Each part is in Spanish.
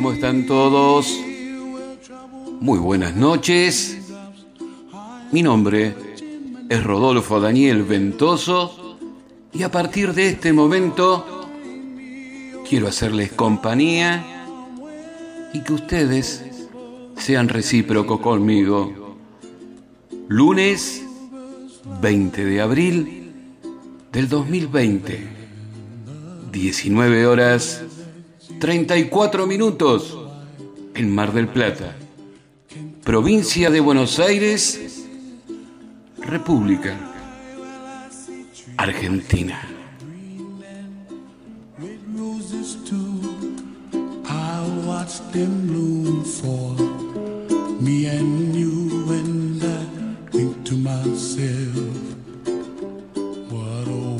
¿Cómo están todos? Muy buenas noches. Mi nombre es Rodolfo Daniel Ventoso y a partir de este momento quiero hacerles compañía y que ustedes sean recíprocos conmigo. Lunes 20 de abril del 2020, 19 horas 34 minutos en Mar del Plata, provincia de Buenos Aires, República Argentina.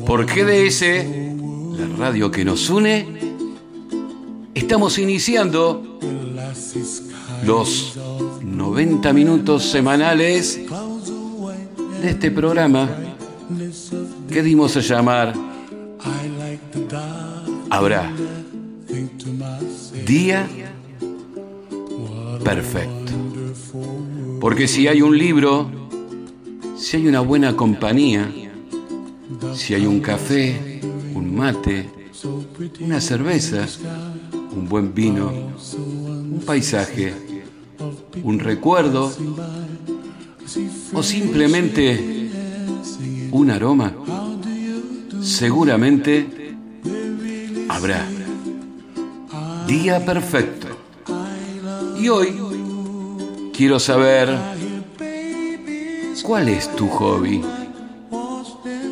Por GDS, la radio que nos une, Estamos iniciando los 90 minutos semanales de este programa que dimos a llamar Habrá Día Perfecto. Porque si hay un libro, si hay una buena compañía, si hay un café, un mate, una cerveza, un buen vino, un paisaje, un recuerdo o simplemente un aroma, seguramente habrá. Día perfecto. Y hoy quiero saber cuál es tu hobby.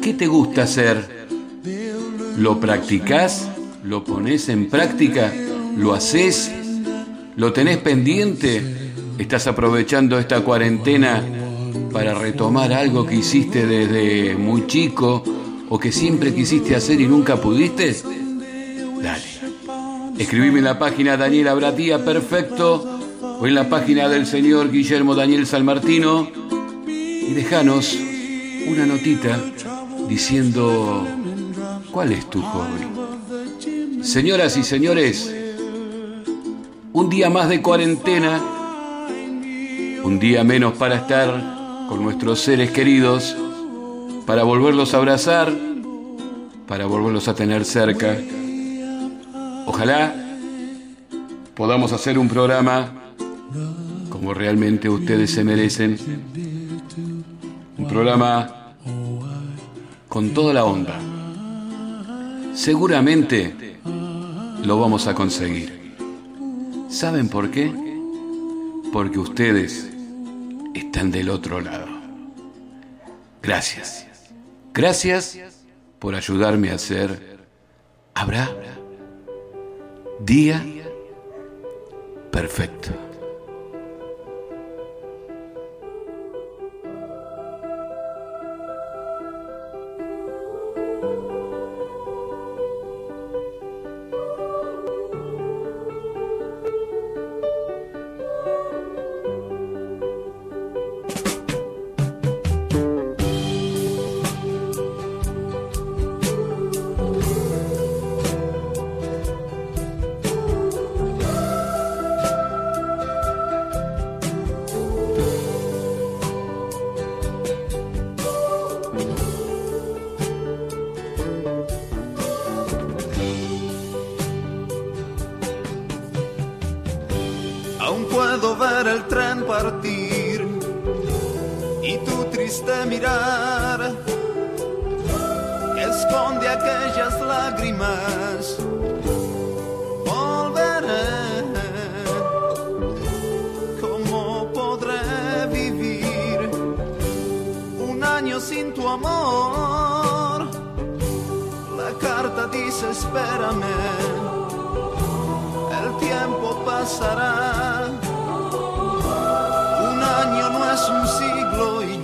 ¿Qué te gusta hacer? ¿Lo practicas? ¿Lo pones en práctica? ¿Lo haces? ¿Lo tenés pendiente? ¿Estás aprovechando esta cuarentena para retomar algo que hiciste desde muy chico o que siempre quisiste hacer y nunca pudiste? Dale. Escribime en la página Daniel Abratía Perfecto o en la página del señor Guillermo Daniel Salmartino y déjanos una notita diciendo cuál es tu hobby. Señoras y señores, un día más de cuarentena, un día menos para estar con nuestros seres queridos, para volverlos a abrazar, para volverlos a tener cerca. Ojalá podamos hacer un programa como realmente ustedes se merecen. Un programa con toda la onda. Seguramente lo vamos a conseguir. ¿Saben por qué? Porque ustedes están del otro lado. Gracias. Gracias por ayudarme a hacer. ¿Habrá? Día perfecto. esconde aquellas lágrimas. Volveré, ¿cómo podré vivir un año sin tu amor? La carta dice espérame, el tiempo pasará. Un año no es un siglo y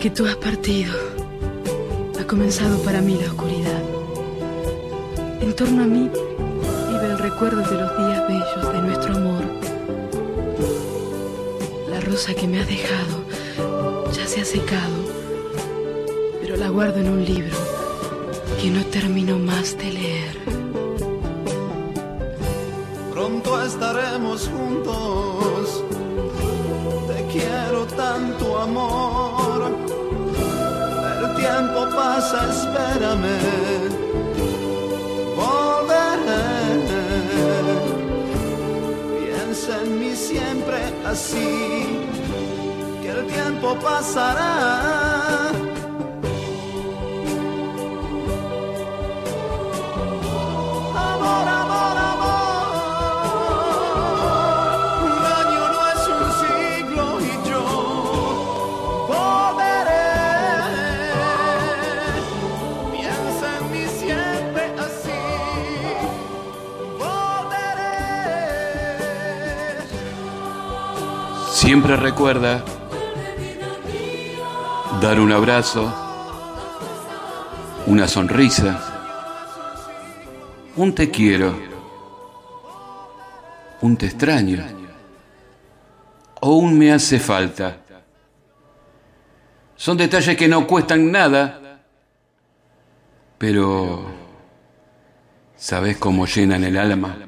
Que tú has partido, ha comenzado para mí la oscuridad. En torno a mí vive el recuerdo de los días bellos de nuestro amor. La rosa que me has dejado ya se ha secado, pero la guardo en un libro que no termino más de leer. Pronto estaremos juntos, Volveré. Piensa en mí siempre así, que el tiempo pasará. Siempre recuerda dar un abrazo, una sonrisa, un te quiero, un te extraño o un me hace falta. Son detalles que no cuestan nada, pero ¿sabes cómo llenan el alma?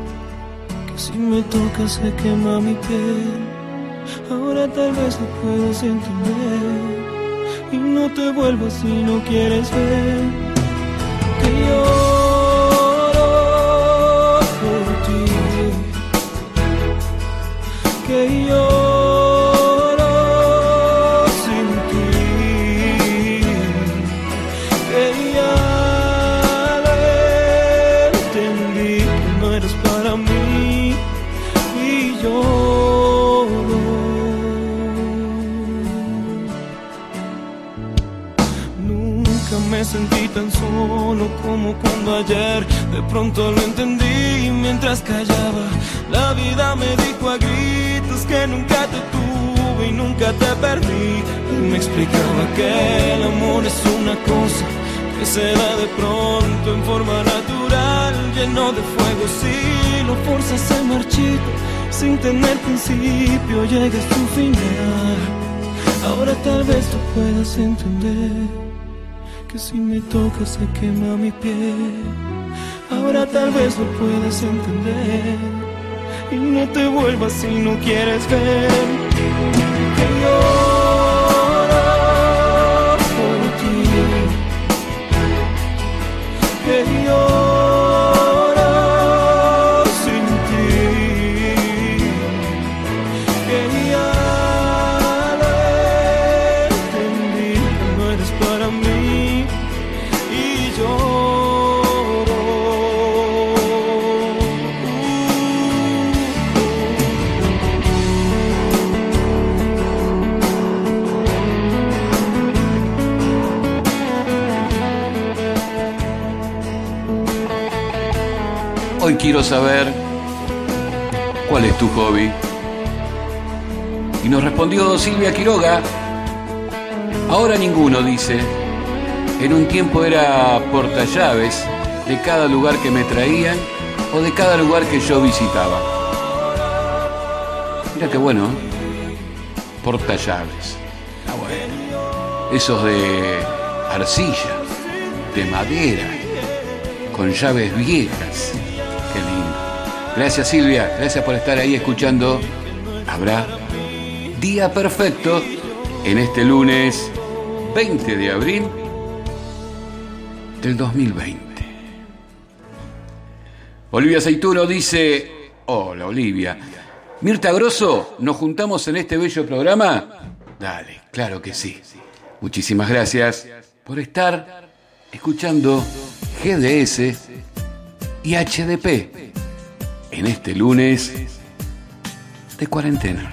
si me tocas se quema mi piel. Ahora tal vez lo puedas entender y no te vuelvas si no quieres ver que lloro por ti, que lloro tan solo como cuando ayer de pronto lo entendí mientras callaba. La vida me dijo a gritos que nunca te tuve y nunca te perdí. Y me explicaba que el amor es una cosa que se da de pronto en forma natural, lleno de fuego. Si lo forzas se marchita, sin tener principio llega a su final. Ahora tal vez tú puedas entender que si me tocas se quema mi piel. Ahora tal vez lo puedas entender y no te vuelvas si no quieres ver que lloro por ti, que lloro Hoy quiero saber cuál es tu hobby. Y nos respondió Silvia Quiroga. Ahora ninguno, dice. En un tiempo era portallaves de cada lugar que me traían o de cada lugar que yo visitaba. Mira qué bueno, ¿eh? portallaves. Ah, bueno. Esos de arcilla, de madera, con llaves viejas. Gracias Silvia, gracias por estar ahí escuchando. Habrá día perfecto en este lunes 20 de abril del 2020. Olivia Aceituno dice, hola Olivia, Mirta Grosso, ¿nos juntamos en este bello programa? Dale, claro que sí. Muchísimas gracias por estar escuchando GDS y HDP en este lunes de cuarentena.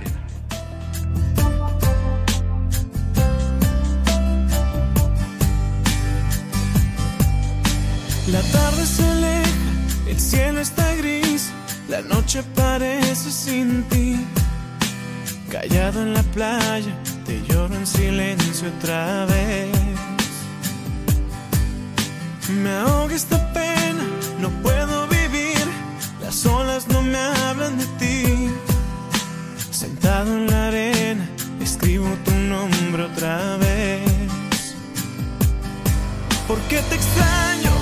La tarde se aleja, el cielo está gris, la noche parece sin ti. Callado en la playa, te lloro en silencio otra vez. Me ahoga esta pena, no puedo las olas no me hablan de ti. Sentado en la arena, escribo tu nombre otra vez. Porque te extraño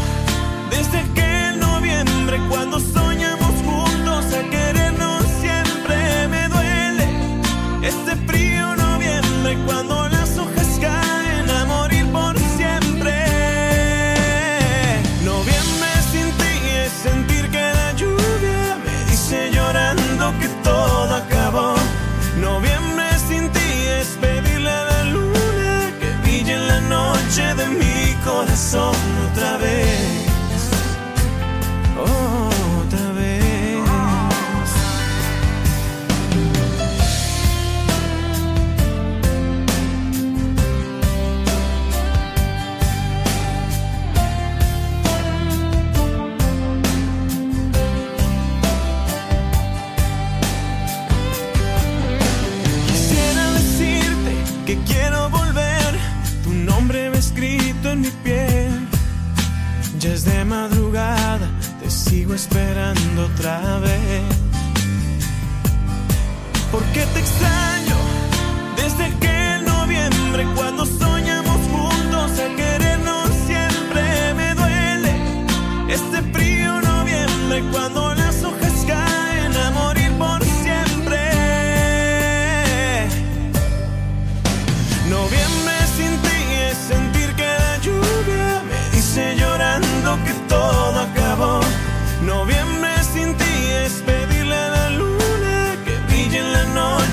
desde aquel noviembre cuando soñamos esperando otra vez. Porque te extraño desde aquel noviembre cuando soñamos juntos a querernos siempre. Me duele este frío noviembre cuando las hojas caen a morir por siempre. Noviembre sin ti es sentir que la lluvia me dice llorando que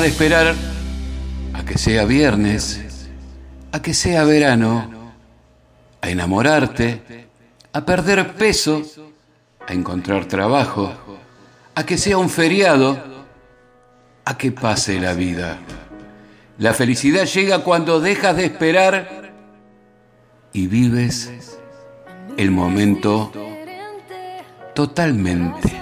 De esperar a que sea viernes, a que sea verano, a enamorarte, a perder peso, a encontrar trabajo, a que sea un feriado, a que pase la vida. La felicidad llega cuando dejas de esperar y vives el momento totalmente.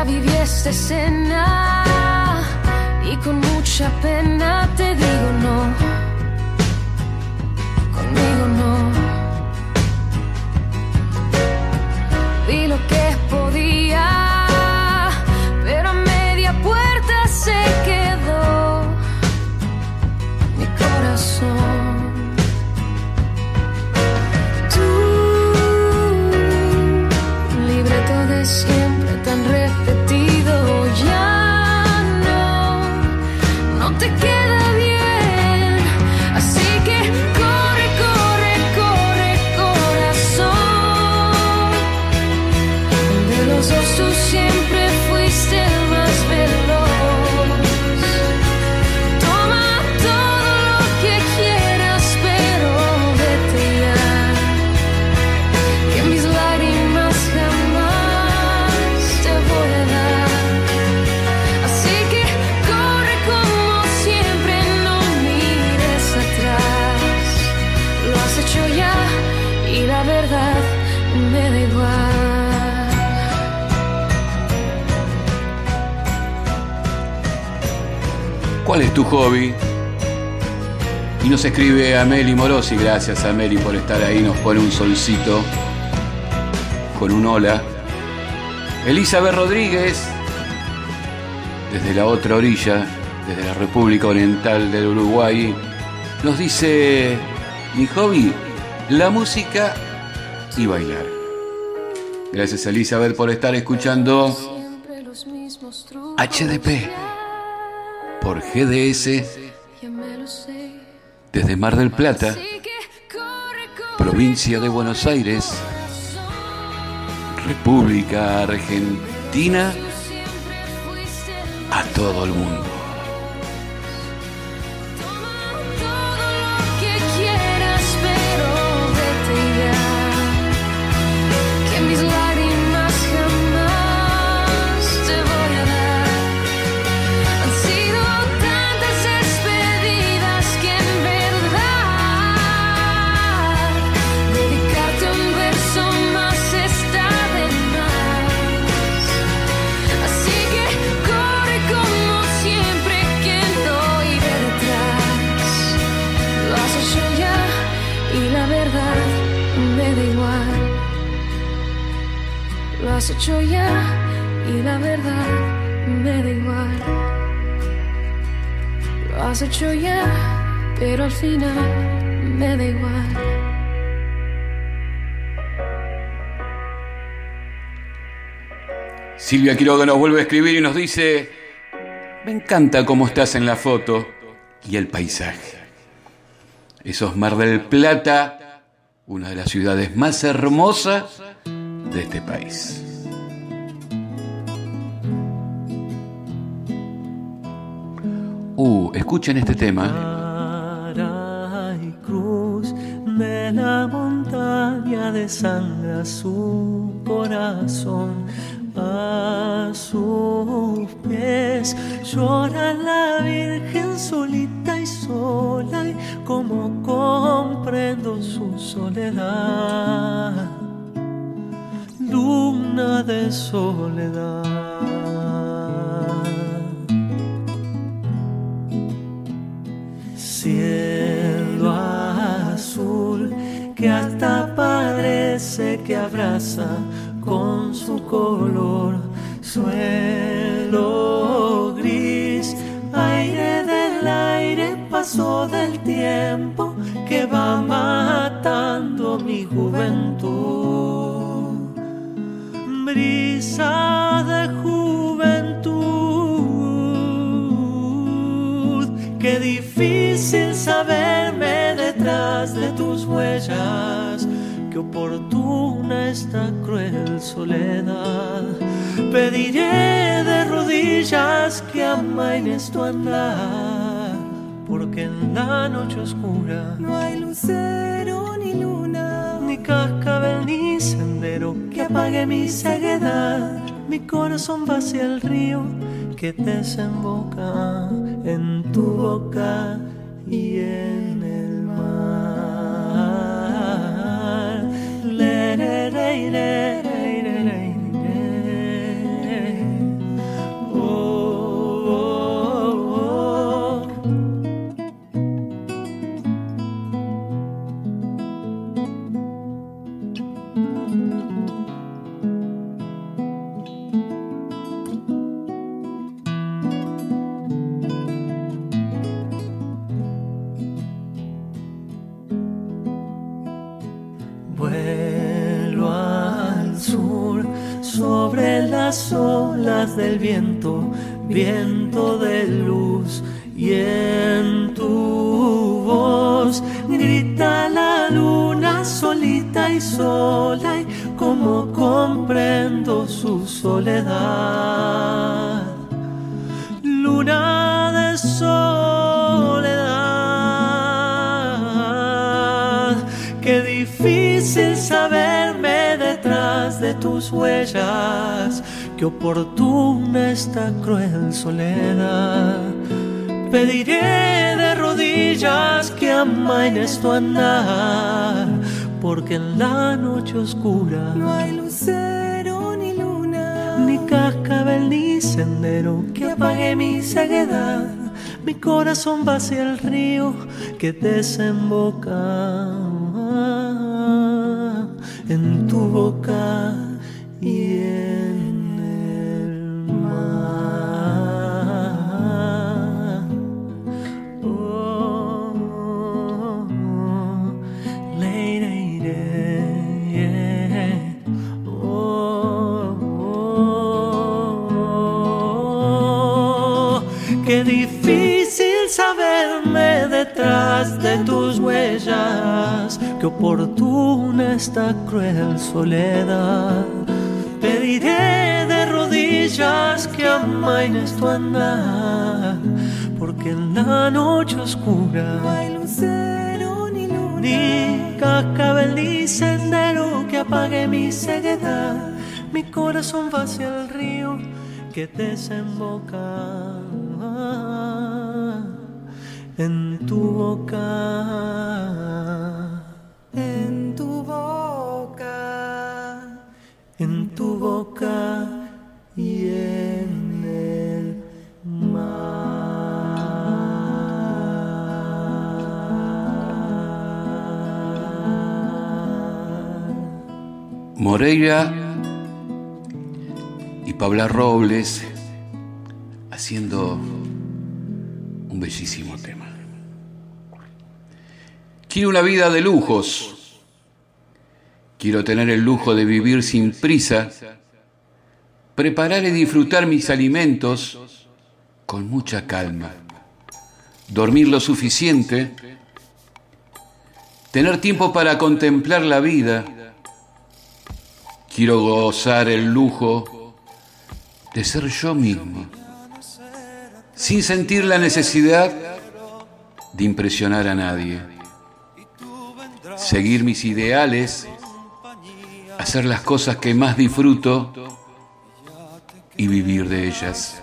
Ya viví y con mucha pena te digo no. Conmigo no. Escribe Ameli Morosi, gracias Ameli por estar ahí, nos pone un solcito con un hola. Elizabeth Rodríguez, desde la otra orilla, desde la República Oriental del Uruguay, nos dice, mi hobby la música y bailar. Gracias Elizabeth por estar escuchando HDP por GDS Mar del Plata, provincia de Buenos Aires, República Argentina, a todo el mundo. Me da igual. Silvia Quiroga nos vuelve a escribir y nos dice, me encanta cómo estás en la foto y el paisaje. Eso es Mar del Plata, una de las ciudades más hermosas de este país. Uh, escuchen este tema. La montaña de sangre su corazón. A sus pies llora la Virgen solita y sola, y como comprendo su soledad, luna de soledad. Con su color suelo gris aire del aire paso del tiempo que va matando mi juventud brisa de juventud que difícil saberme detrás de tus huellas. Qué esta cruel soledad. Pediré de rodillas que amaines tu andar, porque en la noche oscura no hay lucero ni luna, ni cascabel ni sendero que apague mi ceguedad. Mi corazón va hacia el río que desemboca en tu boca y en el Le, le, le, le, las olas del viento, viento de luz y en tu voz grita la luna solita y sola y como comprendo su soledad. Luna de soledad, qué difícil saberme detrás de tus huellas, qué oportuna esta cruel soledad. Pediré de rodillas que amaines tu andar, porque en la noche oscura no hay lucero ni luna, ni cascabel ni sendero que apague mi ceguedad. Mi corazón va hacia el río que desemboca en tu boca y que oportuna esta cruel soledad. Pediré de rodillas que amaines tu andar, porque en la noche oscura No hay lucero ni luna. ni cascabel ni sendero que apague mi ceguedad. Mi corazón va hacia el río que desemboca en tu boca. Boca y en el mar. Moreira y Paula Robles haciendo un bellísimo tema. Quiero una vida de lujos. Quiero tener el lujo de vivir sin prisa, preparar y disfrutar mis alimentos con mucha calma, dormir lo suficiente, tener tiempo para contemplar la vida. Quiero gozar el lujo de ser yo mismo, sin sentir la necesidad de impresionar a nadie. Seguir mis ideales, hacer las cosas que más disfruto y vivir de ellas.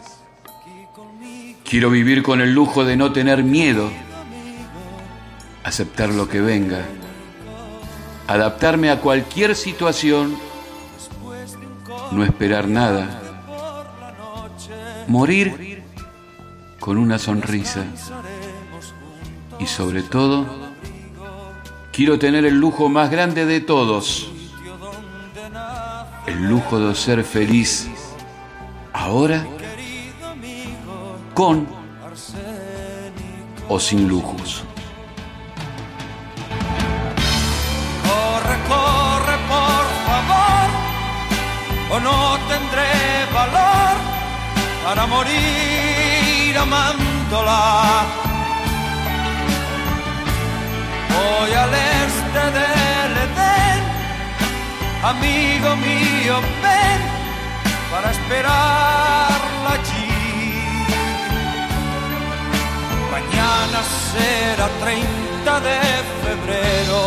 Quiero vivir con el lujo de no tener miedo, aceptar lo que venga, adaptarme a cualquier situación, no esperar nada, morir con una sonrisa y sobre todo, quiero tener el lujo más grande de todos, el lujo de ser feliz ahora con o sin lujos. Amigo mío, ven para esperarla allí. Mañana será 30 de febrero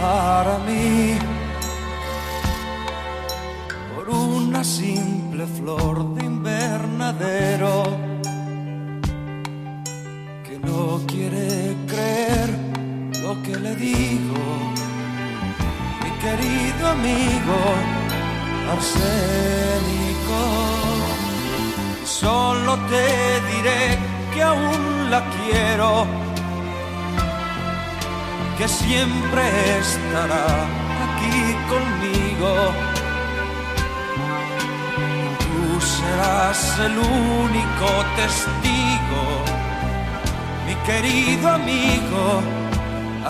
para mí por una simple flor de invernadero que no quiere creer lo que le digo, querido amigo arsénico. Solo te diré que aún la quiero que siempre estará aquí conmigo. Tú serás el único testigo, mi querido amigo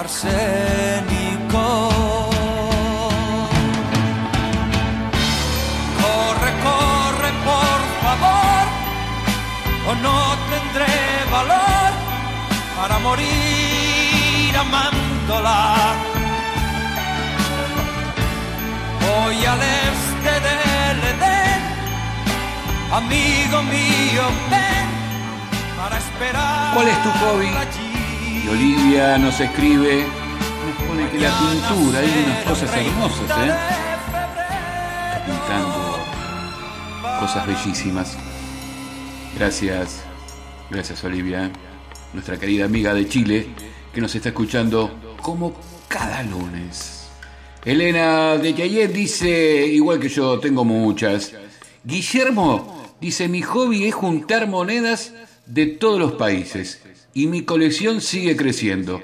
arsénico. O no tendré valor para morir amándola. Voy al este del Edén, amigo mío, ven para esperar. ¿Cuál es tu hobby? Y Olivia nos escribe, nos pone que la pintura, hay unas cosas hermosas, ¿eh? Pintando cosas bellísimas. Gracias, gracias Olivia, nuestra querida amiga de Chile, que nos está escuchando como cada lunes. Elena de Yayet dice, igual que yo, tengo muchas. Guillermo dice, mi hobby es juntar monedas de todos los países y mi colección sigue creciendo.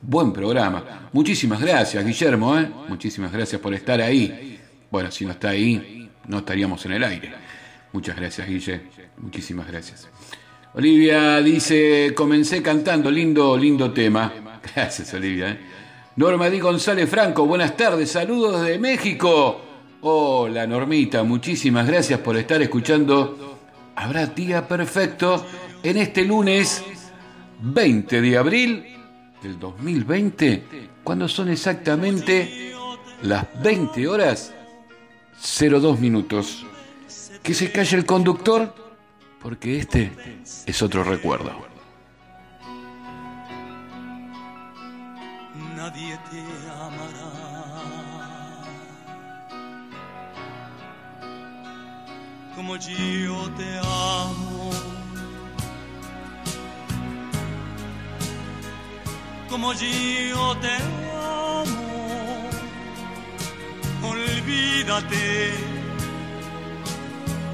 Buen programa. Muchísimas gracias, Guillermo. ¿eh? Muchísimas gracias por estar ahí. Bueno, si no está ahí, no estaríamos en el aire. Muchas gracias, Guille. Muchísimas gracias. Olivia dice, comencé cantando, lindo, lindo tema. Gracias, Olivia. ¿eh? Norma Di González Franco, buenas tardes, saludos de México. Hola, Normita, muchísimas gracias por estar escuchando. Habrá día perfecto en este lunes 20 de abril del 2020, cuando son exactamente las 20 horas 02 minutos. Que se calle el conductor, porque este es otro recuerdo. Nadie te amará. Como yo te amo. Como yo te amo. Olvídate.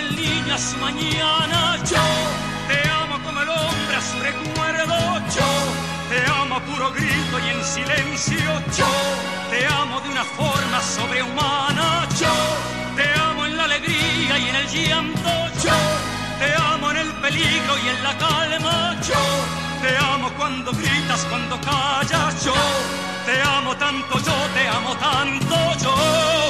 a su mañana, yo te amo como el hombre a su recuerdo, yo te amo a puro grito y en silencio, yo te amo de una forma sobrehumana, yo te amo en la alegría y en el llanto, yo te amo en el peligro y en la calma, yo te amo cuando gritas, cuando callas, yo te amo tanto, yo te amo tanto, yo.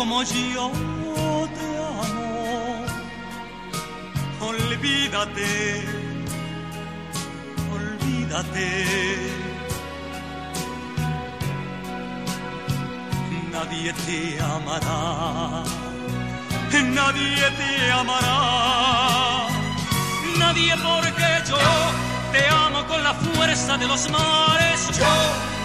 Como yo te amo. Olvídate, olvídate. Nadie te amará, nadie te amará, nadie porque yo te amo con la fuerza de los mares, yo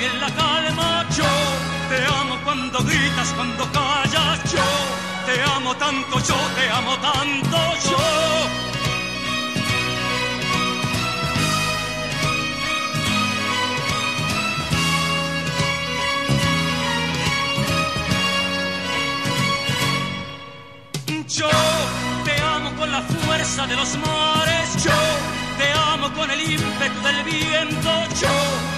y en la calma, yo te amo cuando gritas, cuando callas, yo te amo tanto, yo te amo tanto, yo. Yo te amo con la fuerza de los mares, yo te amo con el ímpetu del viento, yo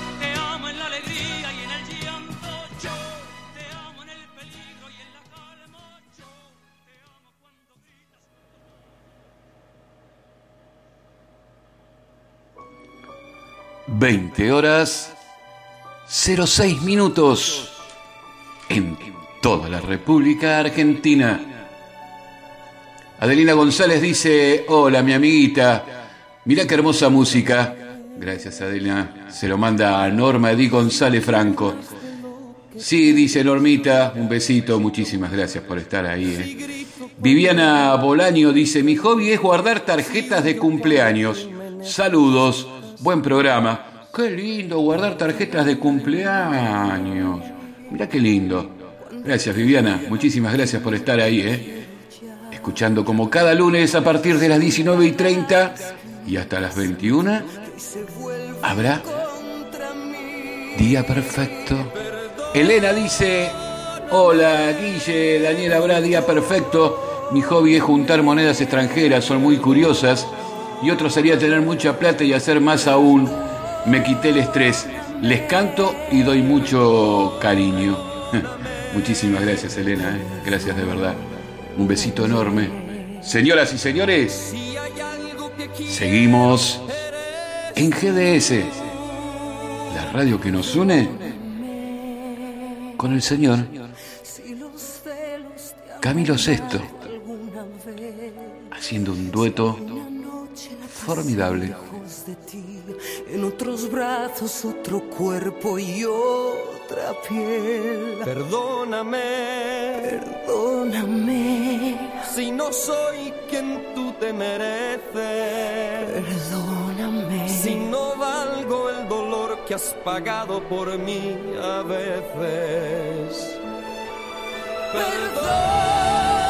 20 horas 06 minutos en toda la República Argentina. Adelina González dice, hola mi amiguita, mira qué hermosa música. Gracias Adelina, se lo manda a Norma Edith González Franco. Sí, dice Normita, un besito, muchísimas gracias por estar ahí. eh. Viviana Bolaño dice, mi hobby es guardar tarjetas de cumpleaños. Saludos, buen programa. Qué lindo guardar tarjetas de cumpleaños. Mira qué lindo. Gracias Viviana, muchísimas gracias por estar ahí, eh. escuchando como cada lunes a partir de las 19 y 30 y hasta las 21, habrá Día Perfecto. Elena dice, hola Guille, Daniel, habrá Día Perfecto. Mi hobby es juntar monedas extranjeras, son muy curiosas. Y otro sería tener mucha plata y hacer más aún. Me quité el estrés. Les canto y doy mucho cariño. Muchísimas gracias, Elena. ¿eh? Gracias de verdad. Un besito enorme. Señoras y señores, seguimos en GDS, la radio que nos une con el señor Camilo Sesto, haciendo un dueto formidable. En otros brazos, otro cuerpo y otra piel. Perdóname, Perdóname, si no soy quien tú te mereces. perdóname. Si no valgo el dolor que has pagado por mí a veces. Perdóname,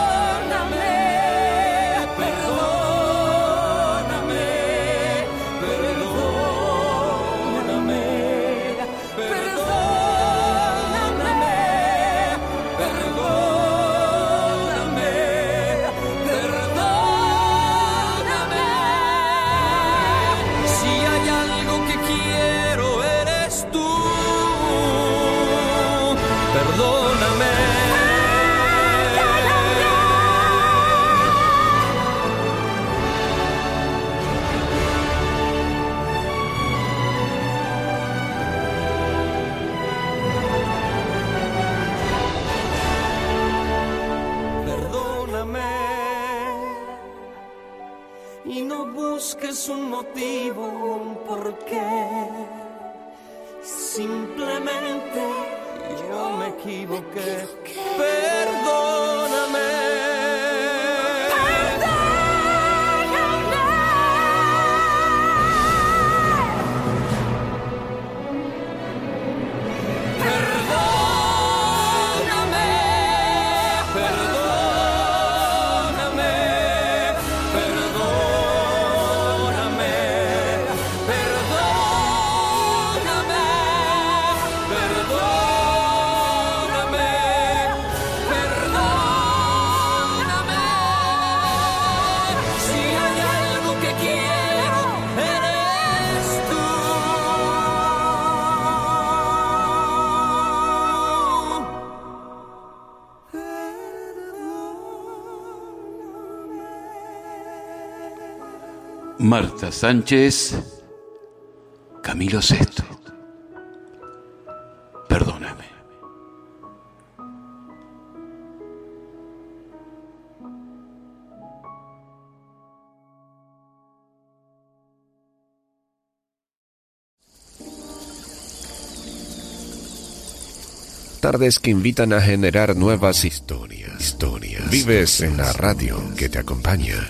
busques un motivo, un porqué. Simplemente yo me equivoqué. Perdóname. Marta Sánchez, Camilo Sesto. Perdóname. Tardes que invitan a generar nuevas historias. Historias. Vives en la radio que te acompaña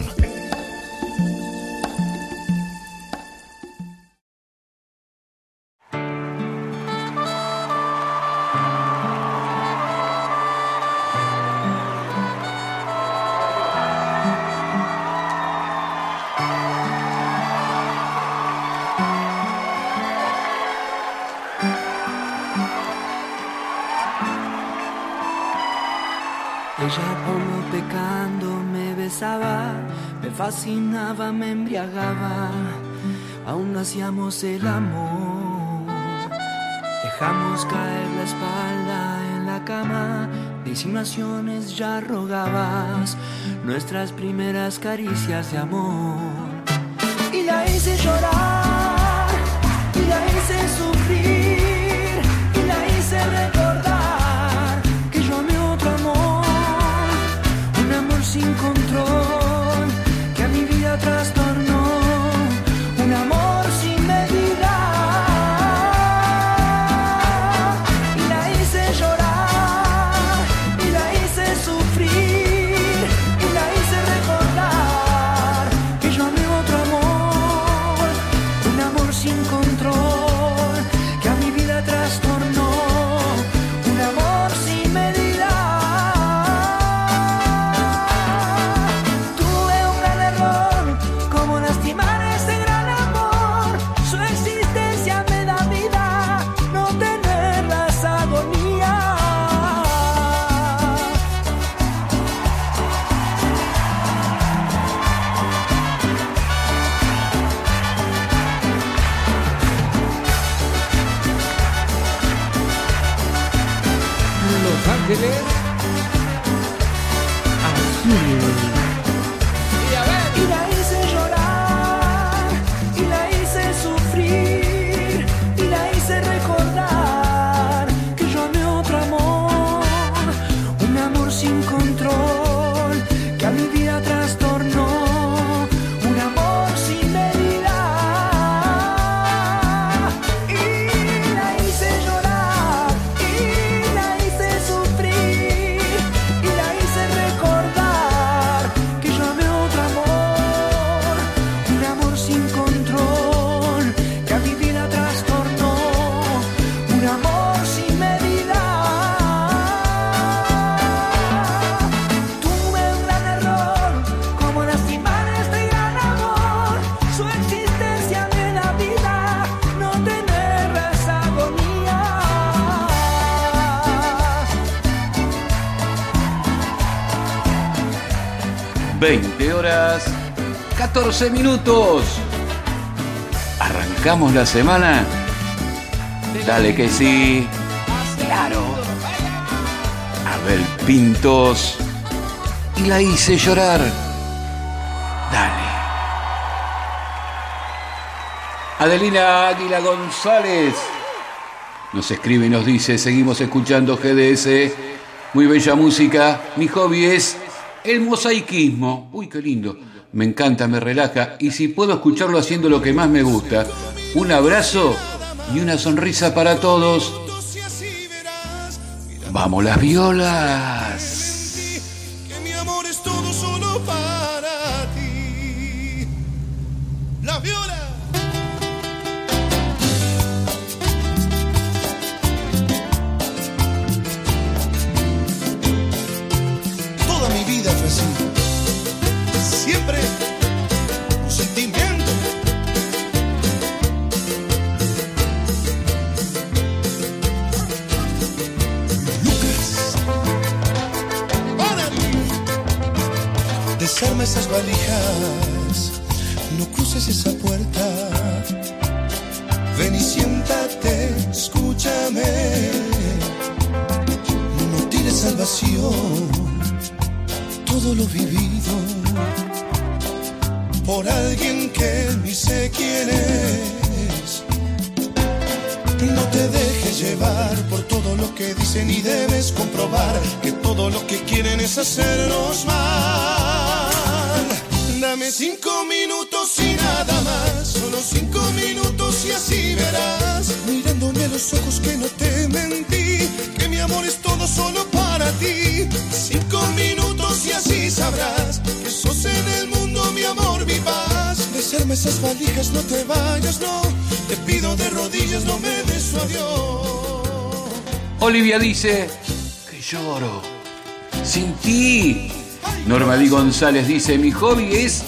Caer la espalda en la cama, disimulaciones ya rogabas, nuestras primeras caricias de amor. Y la hice llorar, Los Ángeles. Y horas 14 minutos. ¿Arrancamos la semana? Dale que sí. Claro. Abel Pintos. Y la hice llorar. Dale. Adelina Águila González nos escribe y nos dice, seguimos escuchando GDS, muy bella música, mi hobby es el mosaicismo. Uy, qué lindo, me encanta, me relaja y si puedo escucharlo haciendo lo que más me gusta, un abrazo y una sonrisa para todos. Vamos las violas. Te pido de rodillas, no me des su adiós. Olivia dice que lloro sin ti. Norma Di González dice, mi hobby es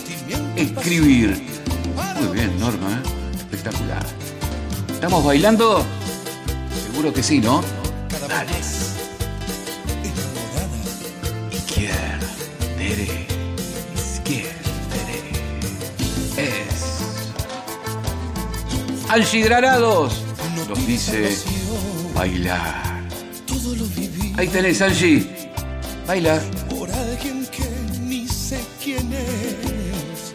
escribir. Muy bien, Norma, ¿eh? espectacular. ¿Estamos bailando? Seguro que sí, ¿no? Dale. Granados nos dice bailar. Ahí tenés, Angie. Baila. por alguien que ni sé quién es.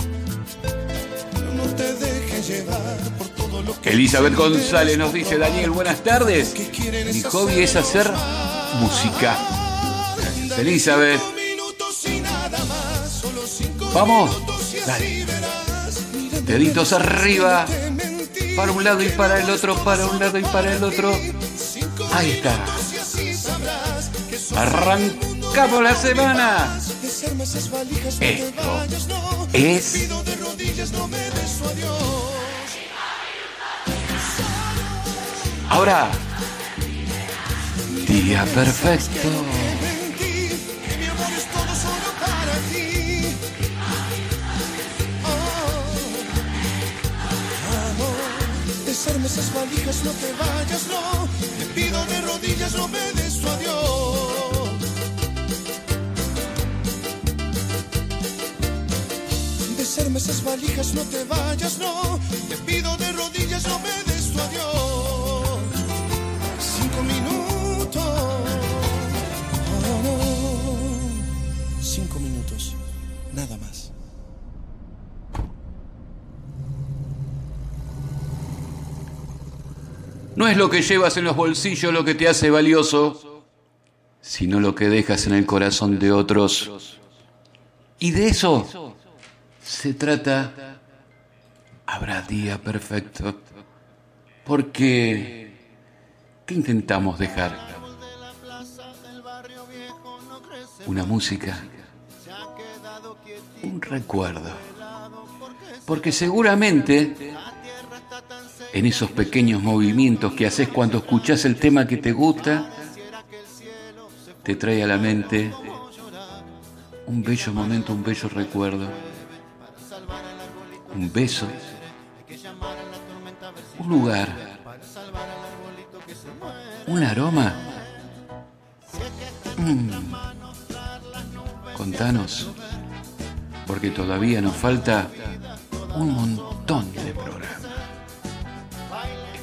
No te dejes llevar por todo lo que Elizabeth González nos dice, Daniel, buenas tardes. Mi hobby es hacer música. Elizabeth. Vamos. Dale. Deditos arriba para un lado y para el otro, para un lado y para el otro. Ahí está. Arrancamos la semana. Esto es. Ahora, día perfecto. esas valijas, no te vayas, no. Te pido de rodillas, no me des tu adiós. Desarme esas valijas, no te vayas, no. Te pido de rodillas, no me des tu adiós. No es lo que llevas en los bolsillos lo que te hace valioso, sino lo que dejas en el corazón de otros. Y de eso se trata. Habrá día perfecto. Porque, ¿qué intentamos dejar? Una música. Un recuerdo. Porque seguramente en esos pequeños movimientos que haces cuando escuchas el tema que te gusta, te trae a la mente un bello momento, un bello recuerdo, un beso, un lugar, un aroma. Mm. Contanos, porque todavía nos falta un montón de programas.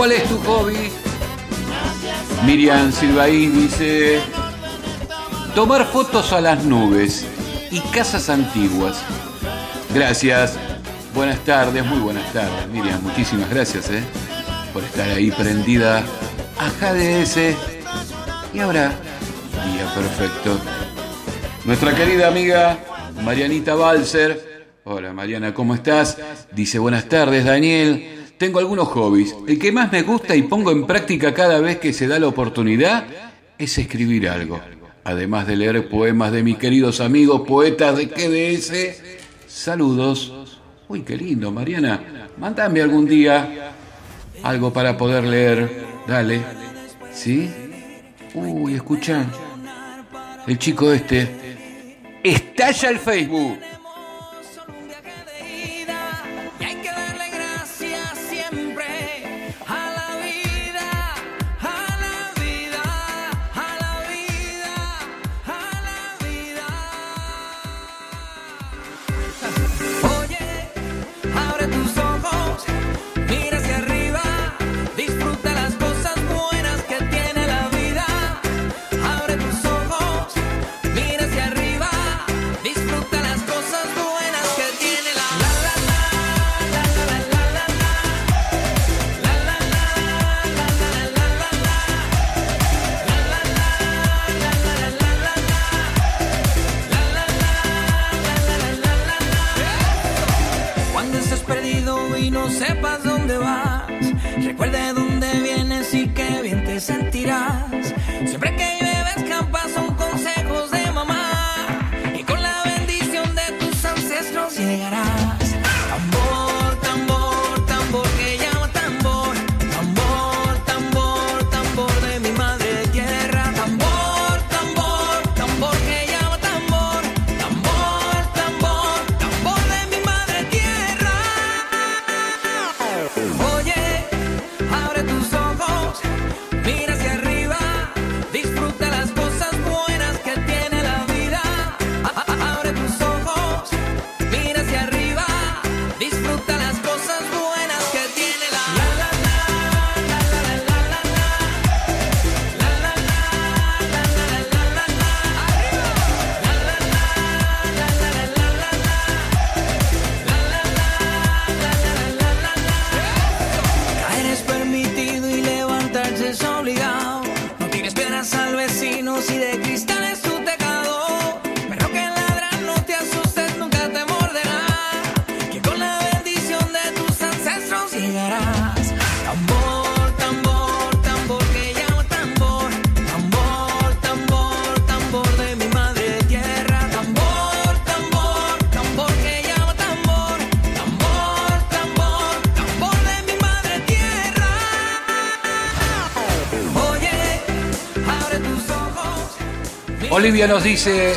¿Cuál es tu hobby? Miriam Silvaín dice, tomar fotos a las nubes y casas antiguas. Gracias, buenas tardes, muy buenas tardes. Miriam, muchísimas gracias eh, por estar ahí prendida a JDS. Eh. Y ahora, día perfecto. Nuestra querida amiga Marianita Balser. Hola Mariana, ¿cómo estás? Dice buenas tardes Daniel. Tengo algunos hobbies. El que más me gusta y pongo en práctica cada vez que se da la oportunidad es escribir algo. Además de leer poemas de mis queridos amigos poetas de QDS. Saludos. Uy, qué lindo, Mariana. Mándame algún día algo para poder leer. Dale. ¿Sí? Uy, escucha. El chico este. Estalla el Facebook. Olivia nos dice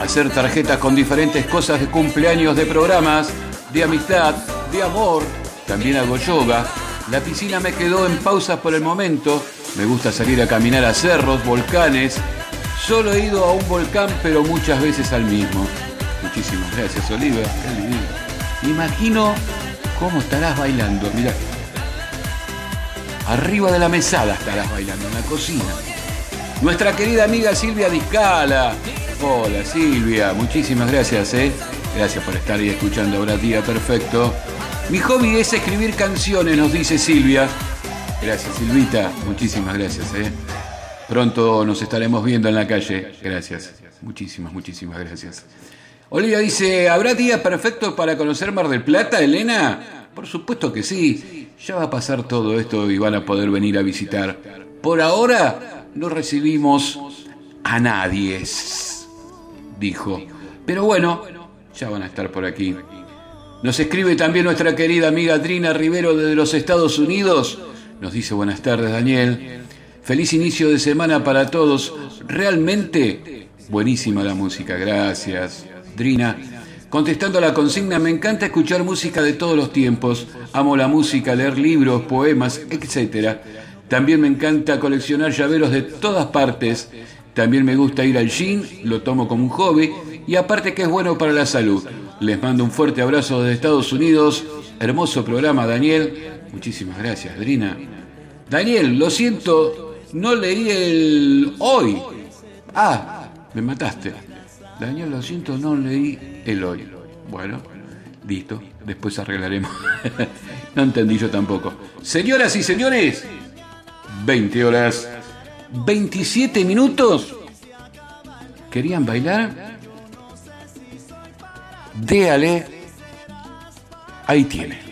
hacer tarjetas con diferentes cosas de cumpleaños de programas, de amistad, de amor. También hago yoga. La piscina me quedó en pausa por el momento. Me gusta salir a caminar a cerros, volcanes. Solo he ido a un volcán, pero muchas veces al mismo. Muchísimas gracias, Olivia. Imagino cómo estarás bailando. Mira, arriba de la mesada estarás bailando, en la cocina. Nuestra querida amiga Silvia Discala. Hola Silvia, muchísimas gracias, ¿eh? Gracias por estar ahí escuchando ahora día perfecto. Mi hobby es escribir canciones, nos dice Silvia. Gracias Silvita, muchísimas gracias, ¿eh? Pronto nos estaremos viendo en la calle. Gracias, muchísimas, muchísimas gracias. Olivia dice, ¿habrá día perfecto para conocer Mar del Plata, Elena? Por supuesto que sí. Ya va a pasar todo esto y van a poder venir a visitar. Por ahora no recibimos a nadie, dijo. Pero bueno, ya van a estar por aquí. Nos escribe también nuestra querida amiga Trina Rivero desde los Estados Unidos. Nos dice buenas tardes Daniel. Feliz inicio de semana para todos. Realmente buenísima la música. Gracias. Drina. Contestando a la consigna, me encanta escuchar música de todos los tiempos. Amo la música, leer libros, poemas, etcétera también me encanta coleccionar llaveros de todas partes. También me gusta ir al gym, lo tomo como un hobby y aparte que es bueno para la salud. Les mando un fuerte abrazo desde Estados Unidos. Hermoso programa, Daniel. Muchísimas gracias, Drina. Daniel, lo siento, no leí el hoy. Ah, me mataste. Daniel, lo siento, no leí el hoy. Bueno, Listo, después arreglaremos. no entendí yo tampoco. Señoras y señores, 20 horas, 27 minutos. ¿Querían bailar? Déale. Ahí tiene.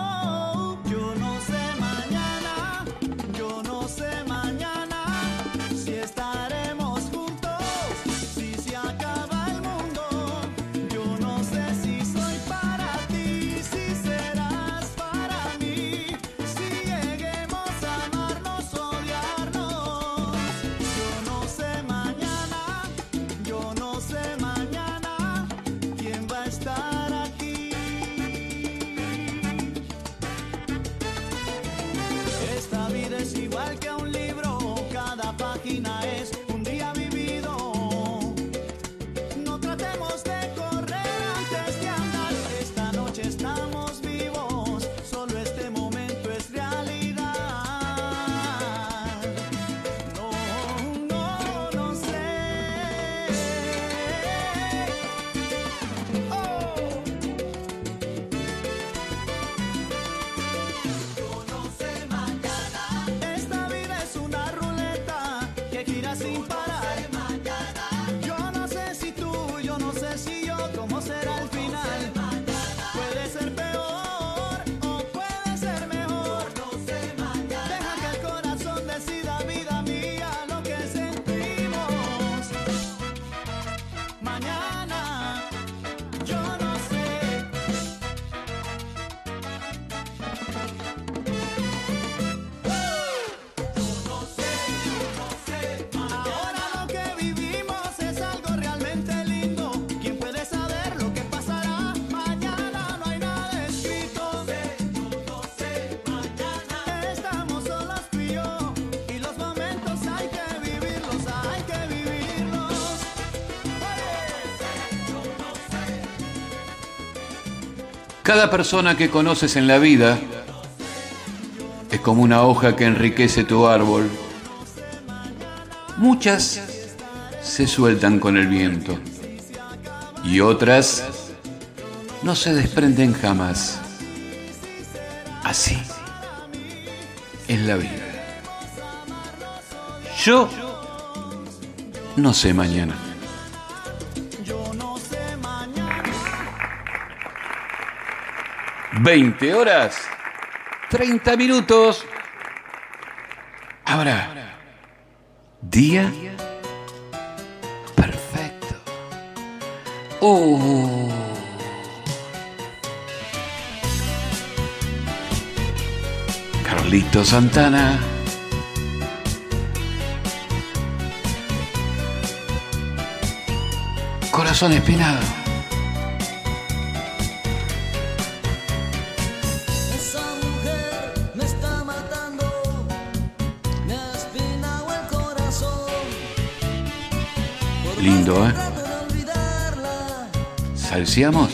Cada persona que conoces en la vida es como una hoja que enriquece tu árbol. Muchas se sueltan con el viento y otras no se desprenden jamás. Así es la vida. Yo no sé mañana. 20 horas, 30 minutos. Ahora, día perfecto. Oh. Carlito Santana. Corazón espinado. Razón.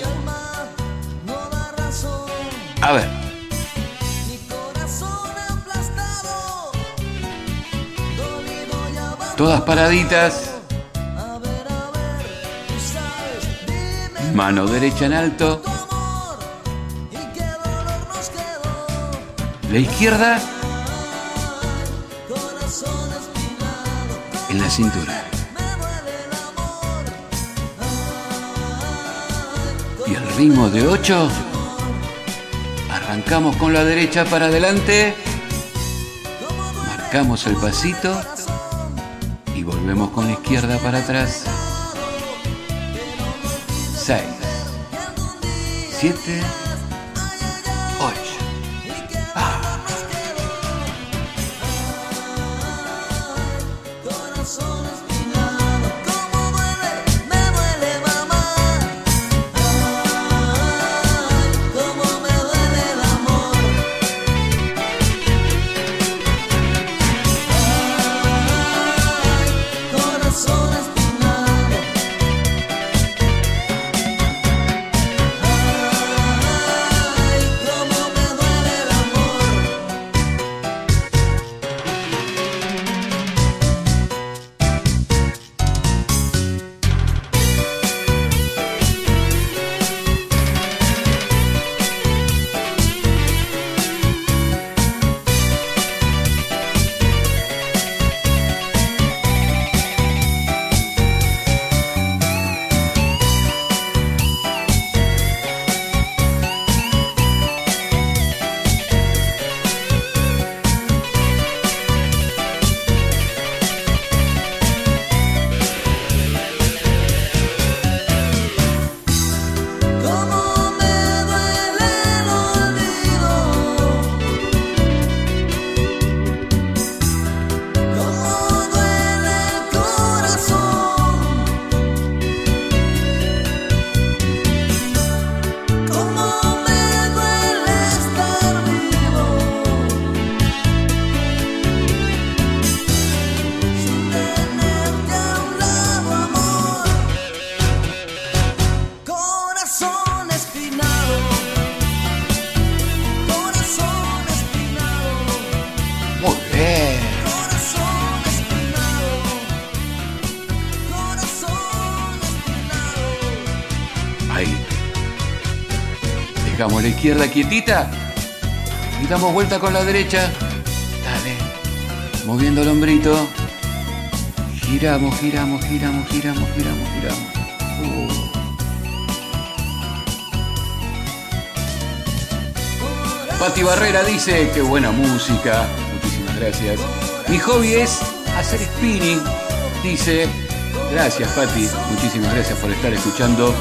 A ver. Todas paraditas. Mano derecha en alto. La izquierda en la cintura. Ritmo de 8. Arrancamos con la derecha para adelante. Marcamos el pasito. Y volvemos con la izquierda para atrás. 6, 7, Dejamos la izquierda quietita y damos vuelta con la derecha. Dale. Moviendo el hombrito. Giramos, giramos, giramos, giramos, giramos, giramos. Uh. Pati Barrera dice, qué buena música. Muchísimas gracias. Mi hobby es hacer spinning. Dice, gracias Pati. Muchísimas gracias por estar escuchando.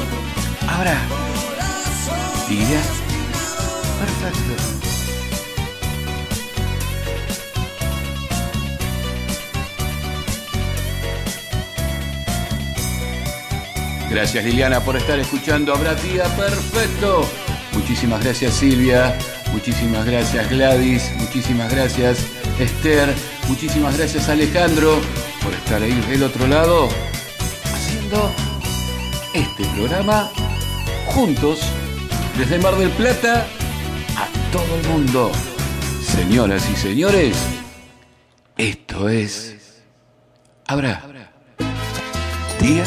Ahora. Perfecto. Gracias Liliana por estar escuchando. Habrá día perfecto. Muchísimas gracias Silvia. Muchísimas gracias Gladys. Muchísimas gracias Esther. Muchísimas gracias Alejandro por estar ahí del otro lado haciendo este programa juntos desde Mar del Plata a todo el mundo. Señoras y señores, esto es... Habrá día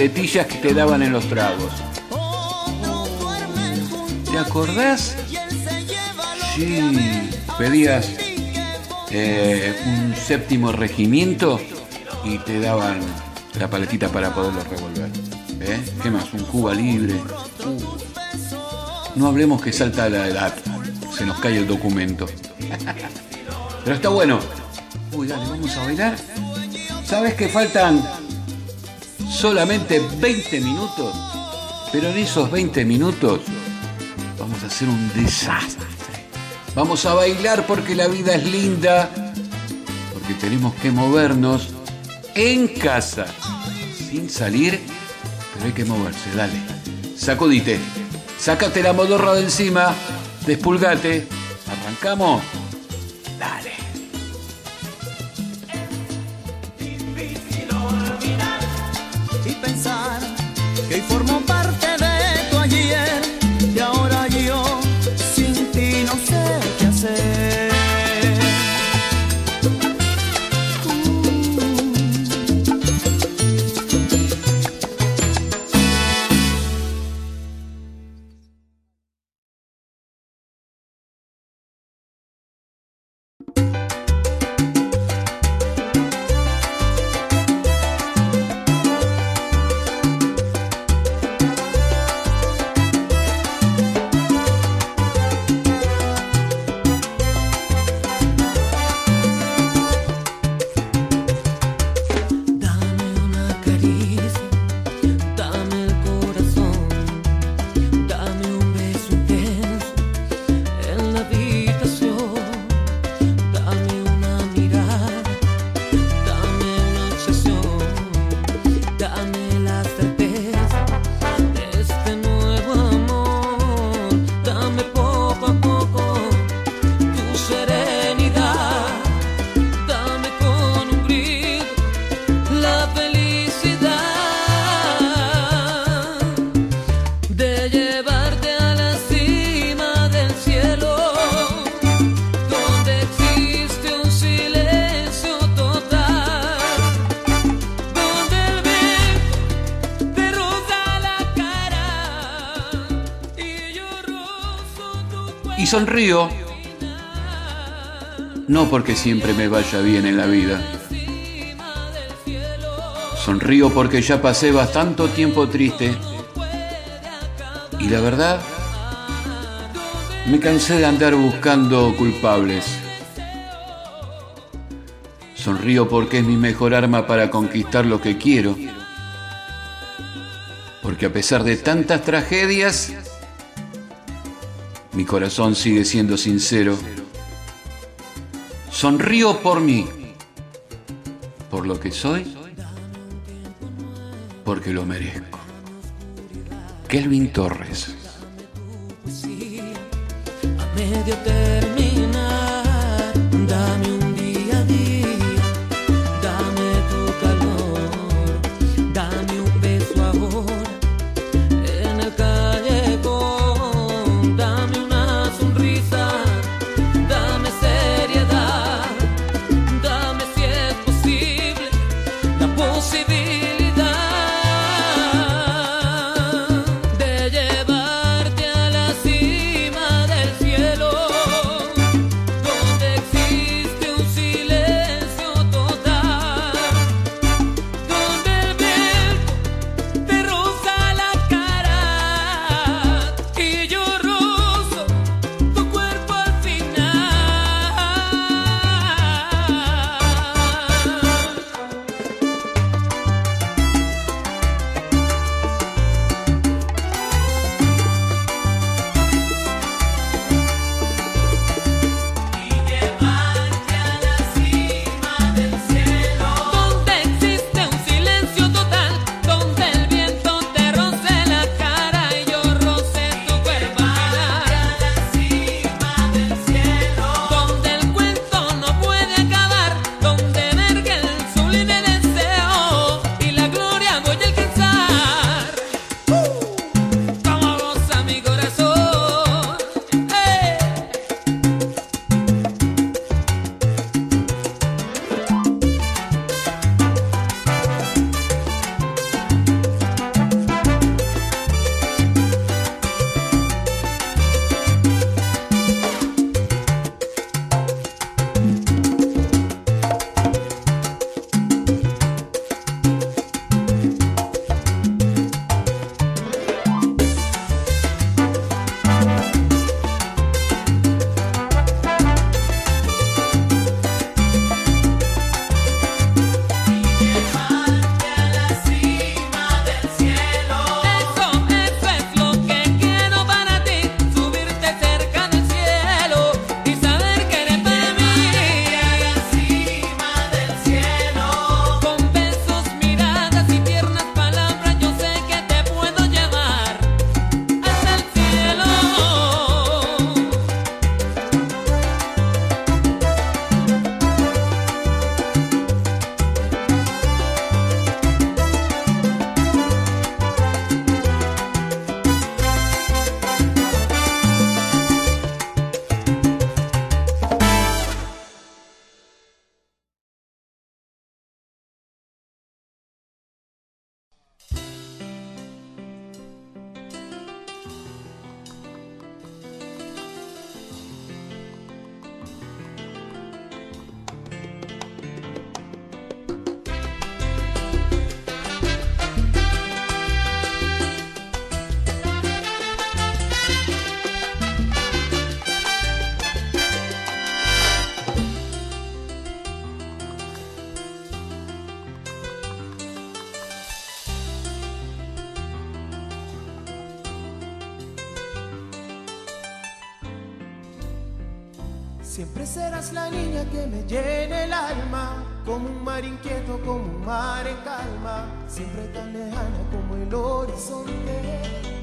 paletillas que te daban en los tragos. ¿Te acordás? Sí, pedías eh, un séptimo regimiento y te daban la paletita para poderlo revolver. ¿Eh? ¿Qué más? Un Cuba libre. No hablemos que salta la edad, se nos cae el documento. Pero está bueno, Uy, dale, vamos a bailar. ¿Sabes que faltan solamente 20 minutos? Pero en esos 20 minutos vamos a hacer un desastre. Vamos a bailar porque la vida es linda, porque tenemos que movernos en casa, sin salir, pero hay que moverse, dale. Sacudite, sácate la modorra de encima, despulgate, arrancamos. Sonrío no porque siempre me vaya bien en la vida. Sonrío porque ya pasé bastante tiempo triste y la verdad me cansé de andar buscando culpables. Sonrío porque es mi mejor arma para conquistar lo que quiero. Porque a pesar de tantas tragedias, mi corazón sigue siendo sincero. Sonrío por mí, por lo que soy, porque lo merezco. Kelvin Torres. Siempre serás la niña que me llene el alma, como un mar inquieto, como un mar en calma, siempre tan lejana como el horizonte.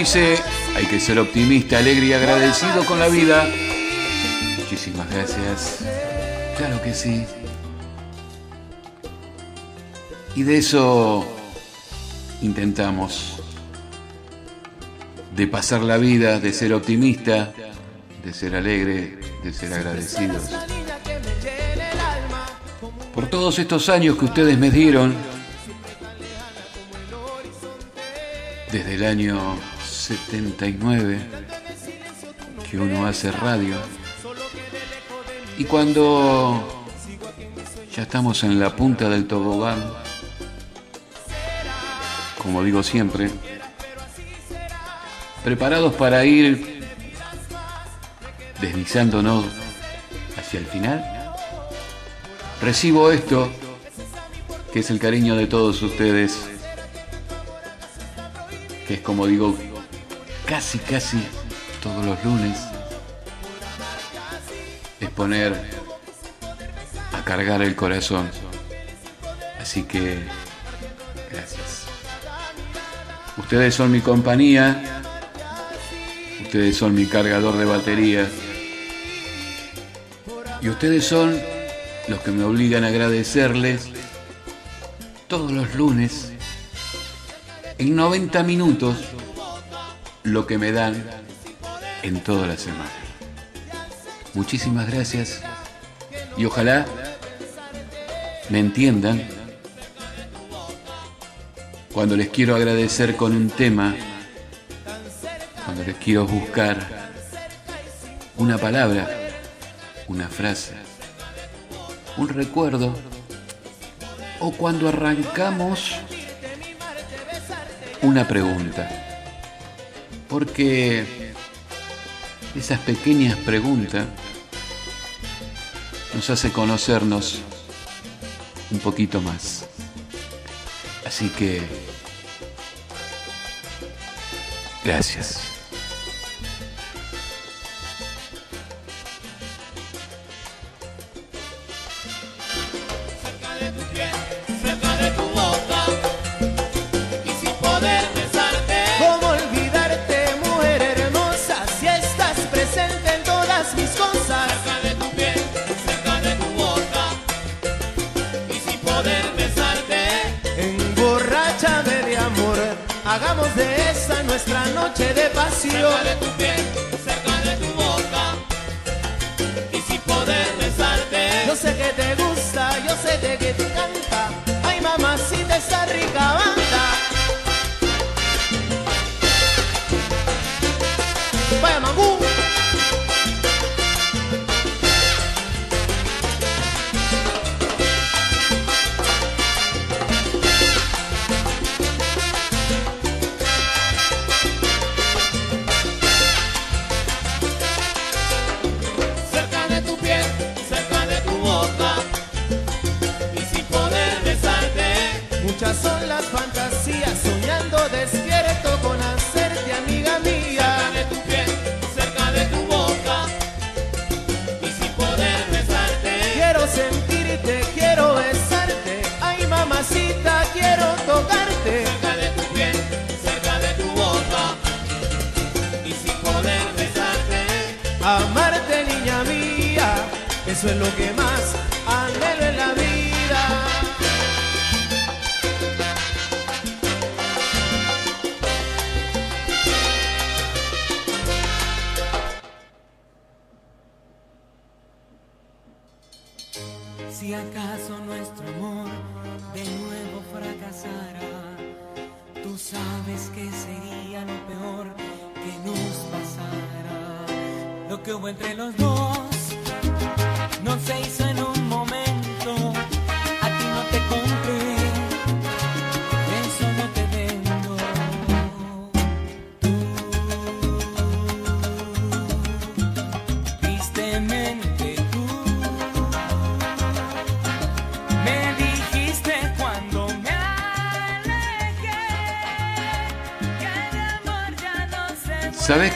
Dice, hay que ser optimista, alegre y agradecido con la vida. Muchísimas gracias. Claro que sí. Y de eso intentamos. De pasar la vida, de ser optimista, de ser alegre, de ser agradecidos. Por todos estos años que ustedes me dieron, desde el año 79 que uno hace radio. Y cuando ya estamos en la punta del tobogán, como digo siempre, preparados para ir deslizándonos hacia el final, recibo esto, que es el cariño de todos ustedes que es como digo, casi, casi todos los lunes, es poner a cargar el corazón. Así que, gracias. Ustedes son mi compañía, ustedes son mi cargador de batería, y ustedes son los que me obligan a agradecerles todos los lunes en 90 minutos lo que me dan en toda la semana. Muchísimas gracias y ojalá me entiendan cuando les quiero agradecer con un tema, cuando les quiero buscar una palabra, una frase, un recuerdo, o cuando arrancamos una pregunta. Porque esas pequeñas preguntas nos hace conocernos un poquito más. Así que, gracias.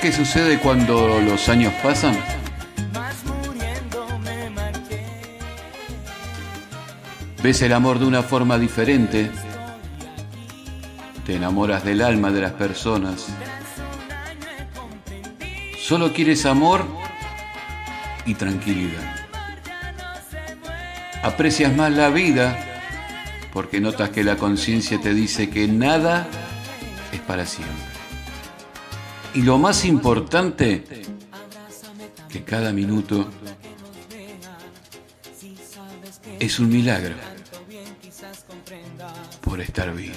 qué sucede cuando los años pasan? Ves el amor de una forma diferente. Te enamoras del alma de las personas. Solo quieres amor y tranquilidad. Aprecias más la vida porque notas que la conciencia te dice que nada es para siempre. Y lo más importante, que cada minuto es un milagro por estar vivo.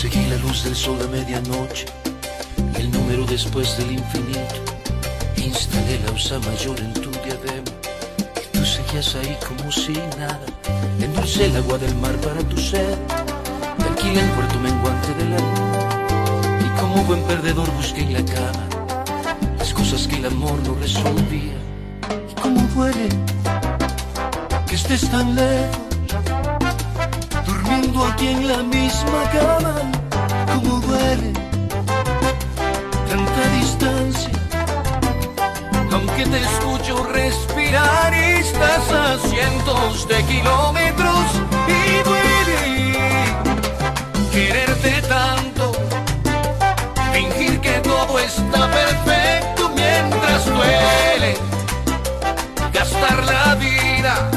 Seguí la luz del sol a medianoche el número después del infinito. Instalé la usa mayor en tu diadema y tú seguías ahí como si nada. Endulcé el agua del mar para tu sed, tranquila en puerto menguante de la luna. Y como buen perdedor busqué en la cama las cosas que el amor no resolvía. Y cómo duele que estés tan lejos Aquí en la misma cama, como duele tanta distancia. Aunque te escucho respirar, y estás a cientos de kilómetros y duele quererte tanto, fingir que todo está perfecto mientras duele gastar la vida